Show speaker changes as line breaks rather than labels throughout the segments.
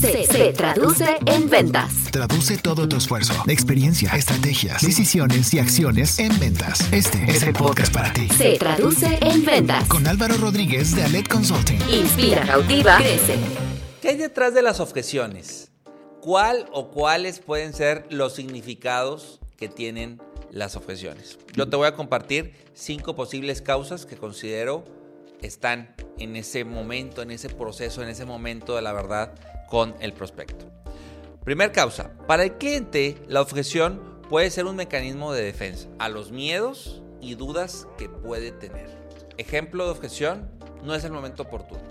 se, se traduce en ventas.
Traduce todo tu esfuerzo, experiencia, estrategias, decisiones y acciones en ventas. Este es el podcast para ti.
Se traduce en ventas.
Con Álvaro Rodríguez de Alet Consulting.
Inspira, cautiva, crece.
¿Qué hay detrás de las objeciones? ¿Cuál o cuáles pueden ser los significados que tienen las objeciones? Yo te voy a compartir cinco posibles causas que considero están en ese momento, en ese proceso, en ese momento de la verdad con el prospecto. Primer causa, para el cliente la objeción puede ser un mecanismo de defensa a los miedos y dudas que puede tener. Ejemplo de objeción, no es el momento oportuno.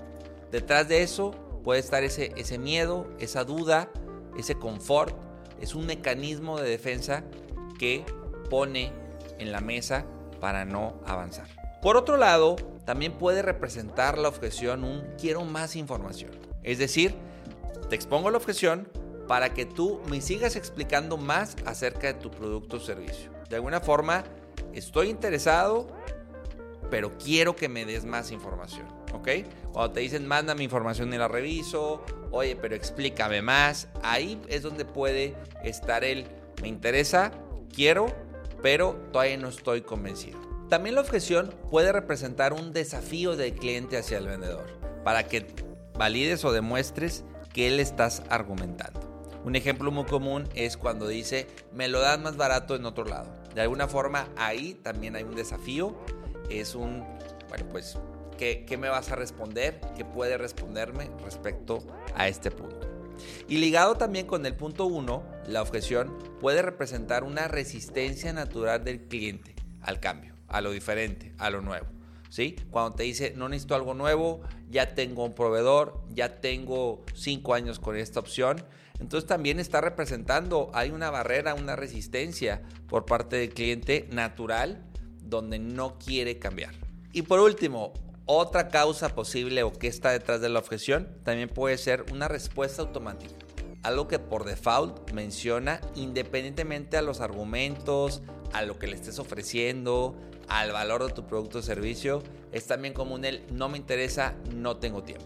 Detrás de eso puede estar ese, ese miedo, esa duda, ese confort. Es un mecanismo de defensa que pone en la mesa para no avanzar. Por otro lado, también puede representar la objeción un quiero más información. Es decir, te expongo la objeción para que tú me sigas explicando más acerca de tu producto o servicio. De alguna forma, estoy interesado, pero quiero que me des más información. ¿Ok? Cuando te dicen, mándame información y la reviso, oye, pero explícame más, ahí es donde puede estar el, me interesa, quiero, pero todavía no estoy convencido. También la objeción puede representar un desafío del cliente hacia el vendedor, para que valides o demuestres que le estás argumentando. Un ejemplo muy común es cuando dice, me lo dan más barato en otro lado. De alguna forma ahí también hay un desafío, es un, bueno, pues, ¿qué, qué me vas a responder? ¿Qué puede responderme respecto a este punto? Y ligado también con el punto 1, la objeción puede representar una resistencia natural del cliente al cambio a lo diferente, a lo nuevo. ¿Sí? Cuando te dice, no necesito algo nuevo, ya tengo un proveedor, ya tengo cinco años con esta opción. Entonces también está representando, hay una barrera, una resistencia por parte del cliente natural donde no quiere cambiar. Y por último, otra causa posible o que está detrás de la objeción también puede ser una respuesta automática. Algo que por default menciona independientemente a los argumentos, a lo que le estés ofreciendo, al valor de tu producto o servicio, es también común el no me interesa, no tengo tiempo.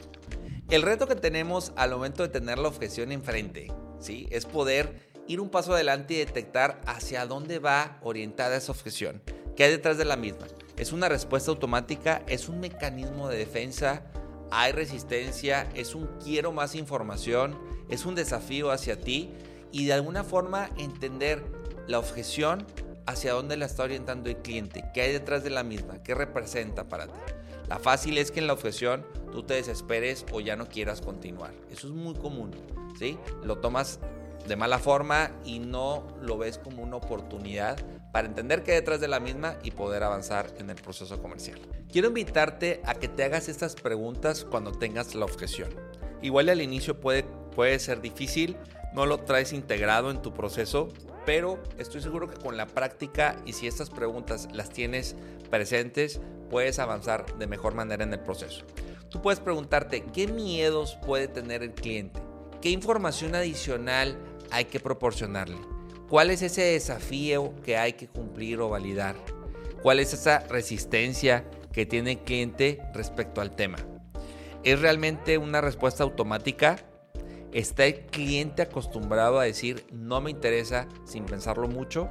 El reto que tenemos al momento de tener la objeción enfrente, ¿sí? Es poder ir un paso adelante y detectar hacia dónde va orientada esa objeción, qué hay detrás de la misma. ¿Es una respuesta automática? ¿Es un mecanismo de defensa? ¿Hay resistencia? ¿Es un quiero más información? ¿Es un desafío hacia ti? Y de alguna forma entender la objeción hacia dónde la está orientando el cliente, qué hay detrás de la misma, qué representa para ti. La fácil es que en la objeción tú te desesperes o ya no quieras continuar. Eso es muy común, ¿sí? Lo tomas de mala forma y no lo ves como una oportunidad para entender qué hay detrás de la misma y poder avanzar en el proceso comercial. Quiero invitarte a que te hagas estas preguntas cuando tengas la objeción. Igual al inicio puede, puede ser difícil, no lo traes integrado en tu proceso, pero estoy seguro que con la práctica y si estas preguntas las tienes presentes, puedes avanzar de mejor manera en el proceso. Tú puedes preguntarte qué miedos puede tener el cliente, qué información adicional hay que proporcionarle, cuál es ese desafío que hay que cumplir o validar, cuál es esa resistencia que tiene el cliente respecto al tema. ¿Es realmente una respuesta automática? ¿Está el cliente acostumbrado a decir no me interesa sin pensarlo mucho?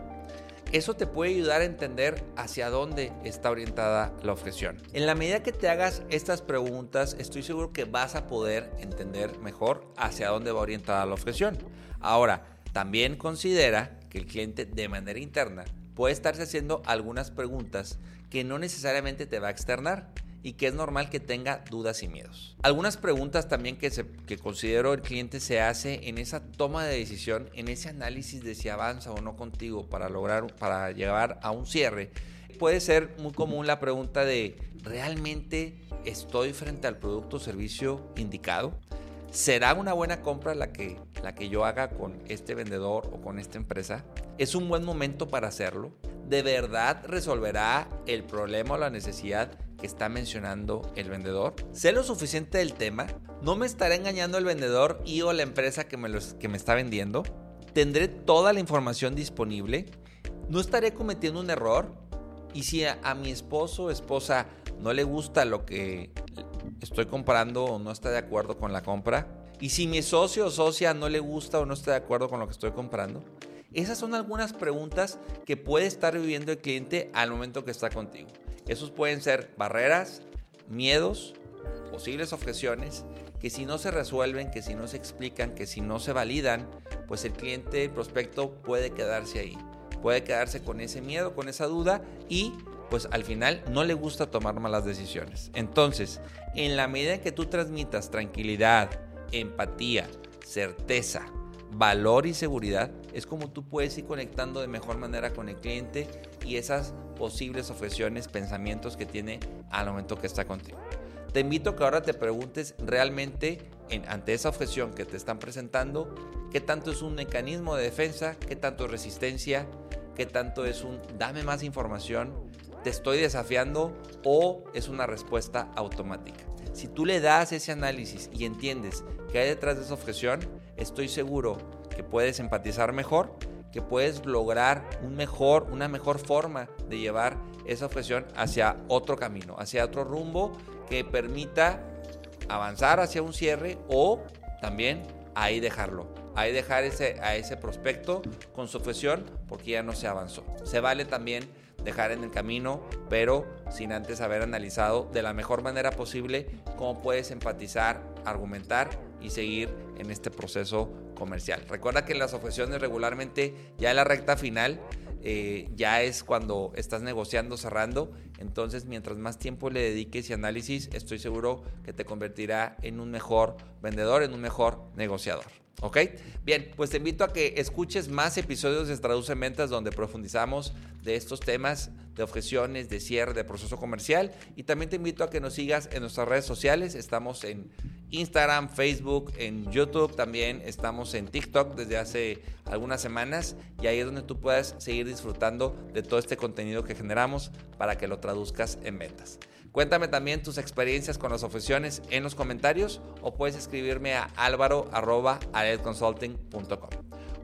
Eso te puede ayudar a entender hacia dónde está orientada la objeción. En la medida que te hagas estas preguntas, estoy seguro que vas a poder entender mejor hacia dónde va orientada la objeción. Ahora, también considera que el cliente de manera interna puede estarse haciendo algunas preguntas que no necesariamente te va a externar y que es normal que tenga dudas y miedos. Algunas preguntas también que, se, que considero el cliente se hace en esa toma de decisión, en ese análisis de si avanza o no contigo para lograr, para llegar a un cierre. Puede ser muy común la pregunta de, ¿realmente estoy frente al producto o servicio indicado? ¿Será una buena compra la que, la que yo haga con este vendedor o con esta empresa? ¿Es un buen momento para hacerlo? ¿De verdad resolverá el problema o la necesidad que está mencionando el vendedor? ¿Sé lo suficiente del tema? ¿No me estará engañando el vendedor y o la empresa que me, que me está vendiendo? ¿Tendré toda la información disponible? ¿No estaré cometiendo un error? Y si a, a mi esposo o esposa no le gusta lo que estoy comprando o no está de acuerdo con la compra, ¿Y si mi socio o socia no le gusta o no está de acuerdo con lo que estoy comprando? Esas son algunas preguntas que puede estar viviendo el cliente al momento que está contigo. Esos pueden ser barreras, miedos, posibles objeciones, que si no se resuelven, que si no se explican, que si no se validan, pues el cliente, el prospecto puede quedarse ahí. Puede quedarse con ese miedo, con esa duda y pues al final no le gusta tomar malas decisiones. Entonces, en la medida en que tú transmitas tranquilidad, empatía, certeza, valor y seguridad, es como tú puedes ir conectando de mejor manera con el cliente y esas posibles objeciones, pensamientos que tiene al momento que está contigo. Te invito a que ahora te preguntes realmente ante esa objeción que te están presentando, qué tanto es un mecanismo de defensa, qué tanto es resistencia, qué tanto es un dame más información, te estoy desafiando o es una respuesta automática. Si tú le das ese análisis y entiendes qué hay detrás de esa objeción, estoy seguro que puedes empatizar mejor, que puedes lograr una mejor forma de llevar esa objeción hacia otro camino, hacia otro rumbo que permita avanzar hacia un cierre o también ahí dejarlo. Ahí dejar ese, a ese prospecto con su objeción porque ya no se avanzó. Se vale también dejar en el camino, pero sin antes haber analizado de la mejor manera posible cómo puedes empatizar, argumentar y seguir en este proceso comercial. Recuerda que las objeciones regularmente ya en la recta final eh, ya es cuando estás negociando, cerrando. Entonces, mientras más tiempo le dediques y análisis, estoy seguro que te convertirá en un mejor vendedor, en un mejor negociador. ¿Ok? Bien, pues te invito a que escuches más episodios de Traduce Ventas donde profundizamos de estos temas de objeciones, de cierre, de proceso comercial. Y también te invito a que nos sigas en nuestras redes sociales. Estamos en Instagram, Facebook, en YouTube también. Estamos en TikTok desde hace algunas semanas. Y ahí es donde tú puedas seguir disfrutando de todo este contenido que generamos para que lo traduzcas en ventas. Cuéntame también tus experiencias con las objeciones en los comentarios o puedes escribirme a alvaro.aledconsulting.com.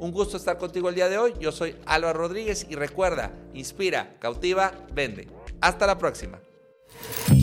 Un gusto estar contigo el día de hoy. Yo soy Álvaro Rodríguez y recuerda, inspira, cautiva, vende. Hasta la próxima.